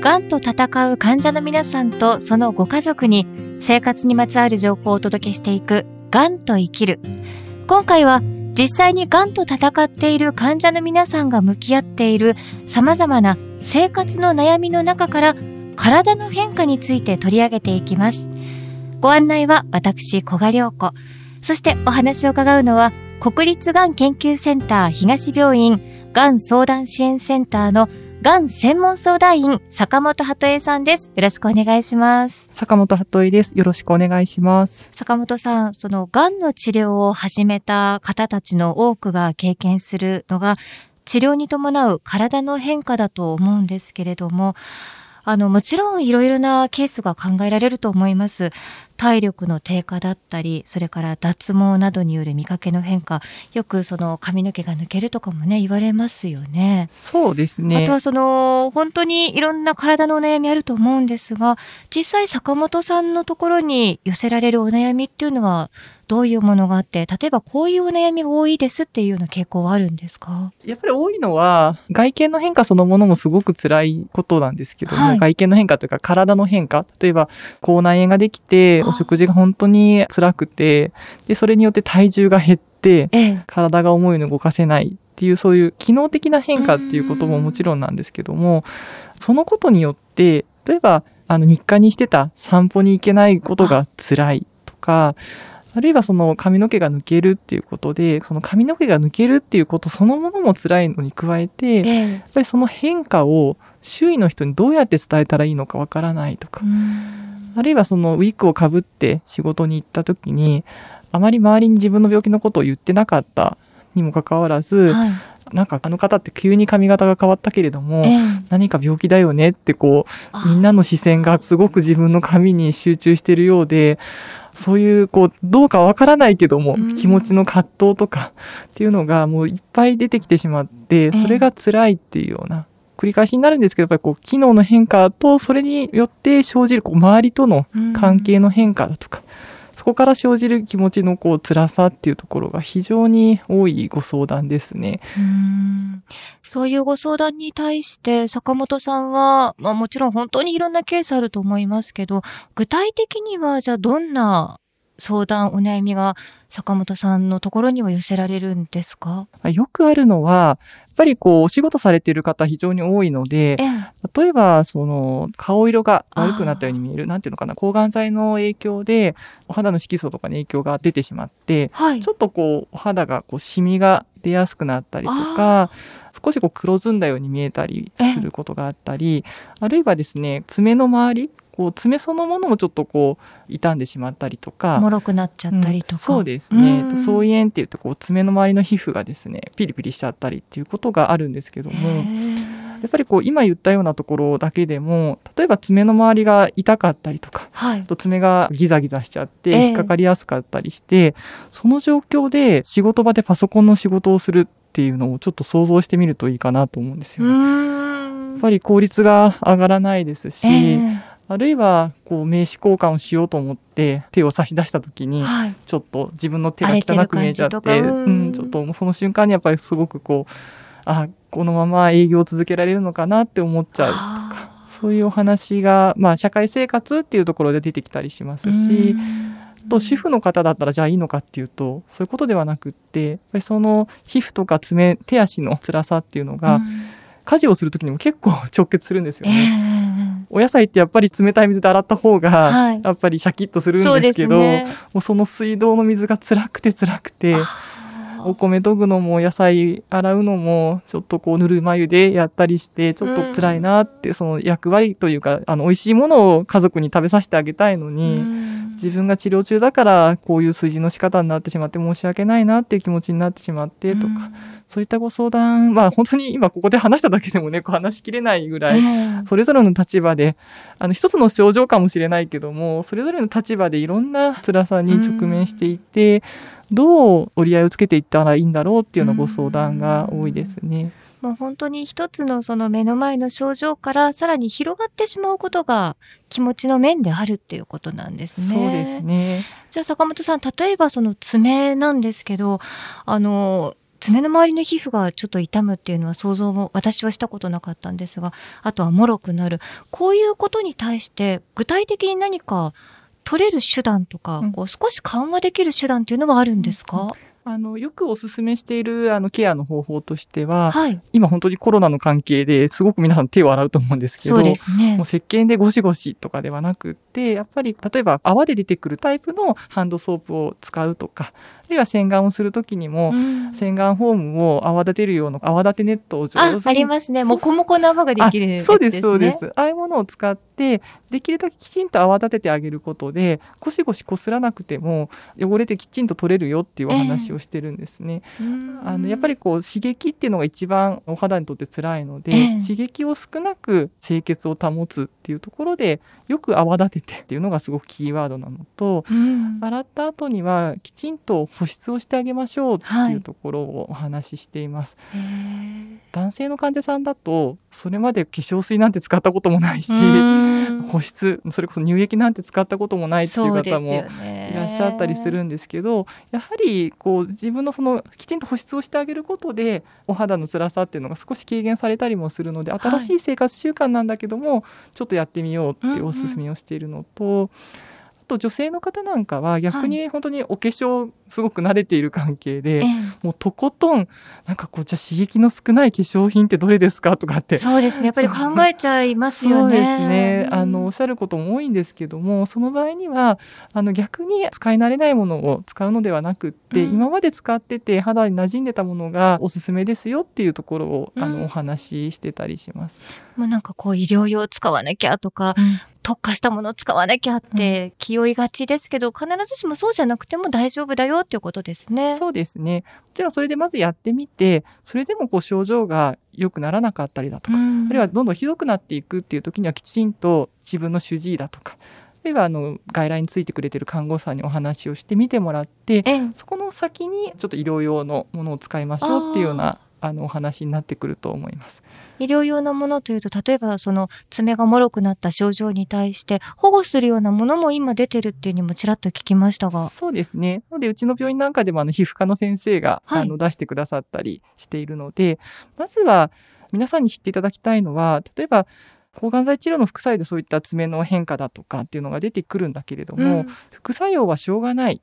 がんと戦う患者の皆さんとそのご家族に生活にまつわる情報をお届けしていく、がんと生きる。今回は実際にがんと戦っている患者の皆さんが向き合っている様々な生活の悩みの中から体の変化について取り上げていきます。ご案内は私、小賀良子。そしてお話を伺うのは国立がん研究センター東病院がん相談支援センターのがん専門相談員、坂本鳩恵さんです。よろしくお願いします。坂本鳩恵です。よろしくお願いします。坂本さん、その、がんの治療を始めた方たちの多くが経験するのが、治療に伴う体の変化だと思うんですけれども、あの、もちろんいろいろなケースが考えられると思います。体力の低下だったり、それから脱毛などによる見かけの変化、よくその髪の毛が抜けるとかもね、言われますよね。そうですね。あとはその、本当にいろんな体のお悩みあると思うんですが、実際坂本さんのところに寄せられるお悩みっていうのは、どういうものがあって、例えばこういうお悩みが多いですっていうような傾向はあるんですか？やっぱり多いのは、外見の変化そのものもすごく辛いことなんですけども、はい、外見の変化というか体の変化、例えば口内炎ができて、お食事が本当に辛くて、で、それによって体重が減って、ええ、体が思うように動かせないっていう、そういう機能的な変化っていうことももちろんなんですけども、そのことによって、例えば、あの、日課にしてた散歩に行けないことが辛いとか、あるいはその髪の毛が抜けるっていうことで、その髪の毛が抜けるっていうことそのものも辛いのに加えて、えー、やっぱりその変化を周囲の人にどうやって伝えたらいいのかわからないとか、あるいはそのウィッグをかぶって仕事に行った時に、あまり周りに自分の病気のことを言ってなかったにもかかわらず、はい、なんかあの方って急に髪型が変わったけれども、えー、何か病気だよねってこうみんなの視線がすごく自分の髪に集中しているようでそういうこうどうかわからないけども、気持ちの葛藤とかっていうのがもういっぱい出てきてしまってそれが辛いっていうような。繰り返しになるんですけど、やっぱりこう、機能の変化と、それによって生じる、こう、周りとの関係の変化だとか、そこから生じる気持ちのこう辛さっていうところが非常に多いご相談ですね。うんそういうご相談に対して坂本さんは、まあもちろん本当にいろんなケースあると思いますけど、具体的にはじゃあどんな相談、お悩みが坂本さんのところには寄せられるんですか？よくあるのは、やっぱりこう、お仕事されている方非常に多いので、例えば、その、顔色が悪くなったように見える、なんていうのかな、抗がん剤の影響で、お肌の色素とかに影響が出てしまって、はい、ちょっとこう、お肌がこう、シミが出やすくなったりとか、少しこう黒ずんだように見えたりすることがあったり、あるいはですね、爪の周り、こう爪そのものもちょっとこう傷んでしまったりとか。脆くなっちゃったりとか、うん、そうですね。炎っていうとこう爪の周りの皮膚がですねピリピリしちゃったりっていうことがあるんですけども。やっぱりこう今言ったようなところだけでも例えば爪の周りが痛かったりとか、はい、と爪がギザギザしちゃって引っかかりやすかったりして、えー、その状況で仕事場でパソコンの仕事をするっていうのをちょっと想像してみるといいかなと思うんですよね。やっぱり効率が上がらないですし、えーあるいはこう名刺交換をしようと思って手を差し出した時に、ちょっと自分の手が汚く見えちゃって、うん、ちょっとその瞬間にやっぱりすごくこうあこのまま営業を続けられるのかなって思っちゃうとかそういうお話が、まあ、社会生活っていうところで出てきたりしますし。と主婦の方だったらじゃあいいのかっていうとそういうことではなくってやっぱりその皮膚とか爪手足の辛さっていうのが、家事をする時にも結構 直結するんですよね。えーお野菜ってやっぱり冷たい水で洗った方がやっぱりシャキッとするんですけど、はいね、もうその水道の水が辛くて辛くて。お米研ぐのも野菜洗うのもちょっとこうぬるま湯でやったりしてちょっと辛いなって、その役割というかあの美味しいものを家族に食べさせてあげたいのに、自分が治療中だからこういう炊事の仕方になってしまって申し訳ないなっていう気持ちになってしまってとか、そういったご相談は本当に今ここで話しただけでもね、こう話しきれないぐらい、それぞれの立場で、あの一つの症状かもしれないけども、それぞれの立場でいろんな辛さに直面していて、どう折り合いをつけていったらいいんだろうっていうようなご相談が多いですね。もう本当に一つのその目の前の症状からさらに広がってしまうことが気持ちの面であるっていうことなんですね。そうですね。じゃあ坂本さん、例えばその爪なんですけど、あの、爪の周りの皮膚がちょっと痛むっていうのは想像も私はしたことなかったんですが、あとは脆くなる。こういうことに対して具体的に何か取れる手段とか、うん、こう少し緩和できる手段っていうのはあるんですか、うんあのよくお勧めしているあのケアの方法としては、はい、今本当にコロナの関係ですごく皆さん手を洗うと思うんですけど、ね、もう石鹸でゴシゴシとかではなくってやっぱり例えば泡で出てくるタイプのハンドソープを使うとかるいは洗顔をするときにも、うん、洗顔フォームを泡立てるような泡立てネットを上手にあありますね。もこもこの泡ができる、ね、そうですそうです。ああいうものを使ってできるだけきちんと泡立ててあげることでゴシゴシこすらなくても汚れてきちんと取れるよっていうお話をしてるんですね、えー、あのやっぱりこう刺激っていうのが一番お肌にとって辛いので、えー、刺激を少なく清潔を保つっていうところでよく泡立ててっていうのがすごくキーワードなのと、うん、洗った後にはきちんと保湿をしてあげましょうっていうところをお話ししています、はい、男性の患者さんだとそれまで化粧水なんて使ったこともないし保湿それこそ乳液なんて使ったこともないっていう方もいらっしゃったりするんですけどやはりこう自分のそのきちんと保湿をしてあげることでお肌の辛さっていうのが少し軽減されたりもするので新しい生活習慣なんだけども、はい、ちょっとやってみようっておすすめをしているのと。うんうんと女性の方なんかは逆に本当にお化粧すごく慣れている関係で、はい、もうとことんなんかこうじゃあ刺激の少ない化粧品ってどれですかとかってそうですね。やっぱり考えちゃいますよね。そうですね、あのおっしゃることも多いんですけどもその場合にはあの逆に使い慣れないものを使うのではなくって、うん、今まで使ってて肌に馴染んでたものがおすすめですよっていうところを、あのお話ししてたりします。もうなんかこう医療用使わなきゃとか、うん、特化したものを使わなきゃって気負いがちですけど、必ずしもそうじゃなくても大丈夫だよっていうことですね。そうですね。もちろんそれでまずやってみて、それでもこう症状が良くならなかったりだとか、うん、あるいはどんどんひどくなっていくっていう時にはきちんと自分の主治医だとか、あるいはあの外来についてくれてる看護師さんにお話をしてみてもらって、そこの先にちょっと医療用のものを使いましょうっていうようなあのお話になってくると思います。医療用のものというと、例えばその爪が脆くなった症状に対して保護するようなものも今出てるっていうにもちらっと聞きましたが。そうですね。なので、うちの病院なんかでもあの皮膚科の先生が、はい、あの出してくださったりしているので、まずは皆さんに知っていただきたいのは、例えば、抗がん剤治療の副作用でそういった爪の変化だとかっていうのが出てくるんだけれども、うん、副作用はしょうがない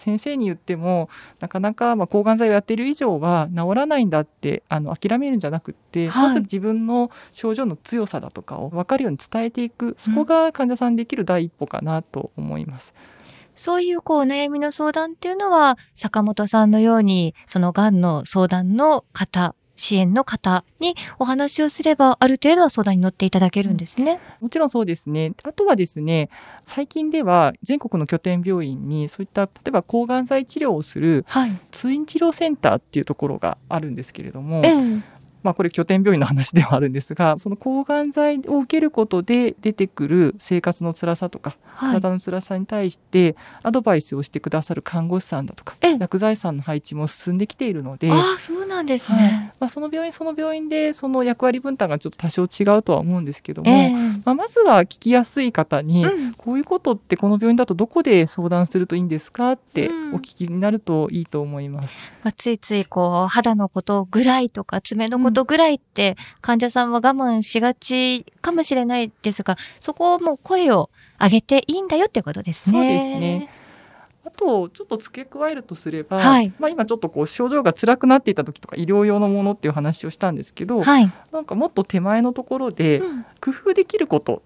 先生に言ってもなかなかま抗がん剤をやっている以上は治らないんだってあの諦めるんじゃなくって、はい、まず自分の症状の強さだとかを分かるように伝えていくそこが患者さんできる第一歩かなと思います。うんそういうこう悩みの相談っていうのは、坂本さんのように、そのがんの相談の方支援の方にお話をすれば、ある程度は相談に乗っていただけるんですね。もちろんそうですね。あとはですね、最近では全国の拠点病院にそういった例えば抗がん剤治療をする通院治療センターっていうところがあるんですけれども、まあ、これ拠点病院の話ではあるんですがその抗がん剤を受けることで出てくる生活の辛さとか、はい、体の辛さに対してアドバイスをしてくださる看護師さんだとか薬剤師さんの配置も進んできているのであそうなんですね、はい、まあ、その病院その病院でその役割分担がちょっと多少違うとは思うんですけども、えー、まあ、まずは聞きやすい方に、うん、こういうことってこの病院だとどこで相談するといいんですかってお聞きになるといいと思います。まあ、ついついこう肌のことぐらいとか爪のことぐらいって患者さんは我慢しがちかもしれないですが、そこをもう声を上げていいんだよってことですね。そうですね。あとちょっと付け加えるとすれば、はい、まあ、今ちょっとこう症状が辛くなっていた時とか医療用のものっていう話をしたんですけど、はい、なんかもっと手前のところで工夫できること、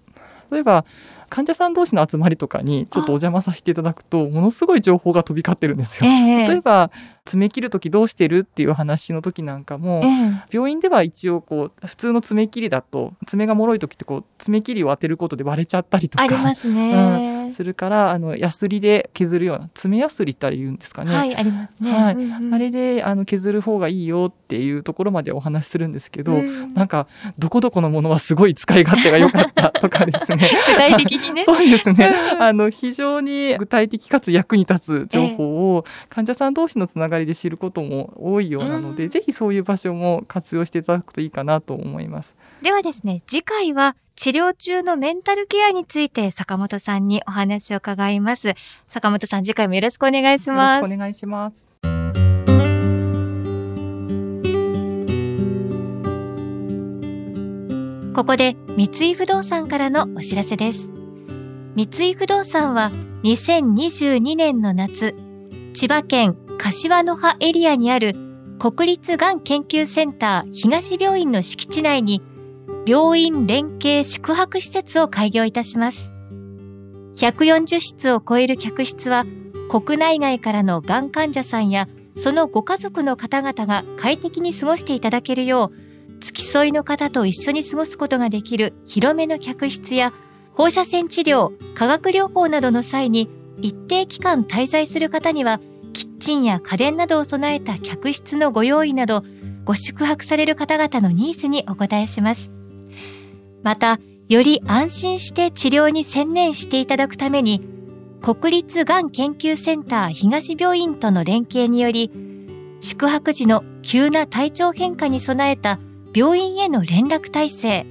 うん、例えば患者さん同士の集まりとかにちょっとお邪魔させていただくとものすごい情報が飛び交ってるんですよ。えー、例えば爪切る時どうしてるっていう話の時なんかも、えー、病院では一応こう普通の爪切りだと爪が脆い時ってこう爪切りを当てることで割れちゃったりとかありますね、うん、するからあのヤスリで削るような爪ヤスリって言うんですかね。はいありますね。はい、うんうん、あれであの削る方がいいよっていうところまでお話しするんですけど、うん、なんかどこどこのものはすごい使い勝手が良かったとかですね。具体的にね。そうですね。あの非常に具体的かつ役に立つ情報を患者さん同士のつながりで知ることも多いようなので、ぜひそういう場所も活用していただくといいかなと思います。ではですね、次回は治療中のメンタルケアについて坂本さんにお話を伺います。坂本さん、次回もよろしくお願いします。よろしくお願いします。ここで三井不動産からのお知らせです。三井不動産は2022年の夏、千葉県柏の葉エリアにある国立がん研究センター東病院の敷地内に病院連携宿泊施設を開業いたします。140室を超える客室は国内外からのがん患者さんやそのご家族の方々が快適に過ごしていただけるよう付き添いの方と一緒に過ごすことができる広めの客室や放射線治療、化学療法などの際に一定期間滞在する方にはキッチンや家電などを備えた客室のご用意などご宿泊される方々のニーズにお答えします。また、より安心して治療に専念していただくために国立がん研究センター東病院との連携により、宿泊時の急な体調変化に備えた病院への連絡体制、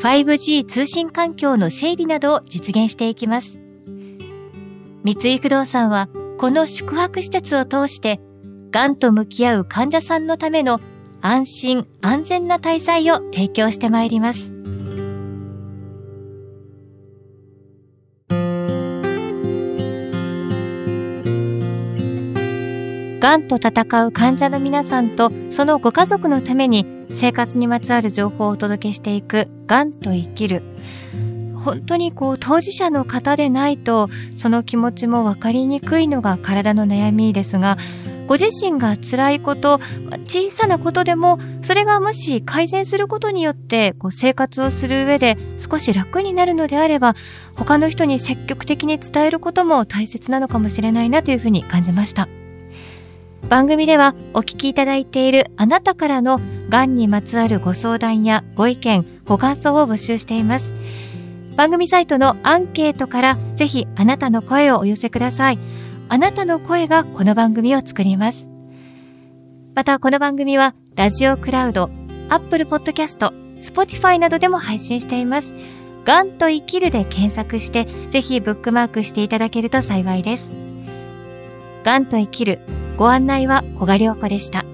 5G 通信環境の整備などを実現していきます。三井不動産は、この宿泊施設を通して、がんと向き合う患者さんのための安心安全な滞在を提供してまいります。がんと闘う患者の皆さんとそのご家族のために生活にまつわる情報をお届けしていくがんと生きる。本当にこう当事者の方でないとその気持ちも分かりにくいのが体の悩みですがご自身が辛いこと小さなことでもそれがもし改善することによってこう生活をする上で少し楽になるのであれば他の人に積極的に伝えることも大切なのかもしれないなというふうに感じました。番組ではお聞きいただいているあなたからのがんにまつわるご相談やご意見、ご感想を募集しています。番組サイトのアンケートからぜひあなたの声をお寄せください。あなたの声がこの番組を作ります。またこの番組はラジオクラウド、 Apple Podcast、Spotify などでも配信しています。がんと生きるで検索してぜひブックマークしていただけると幸いです。がんと生きるご案内は小賀良子でした。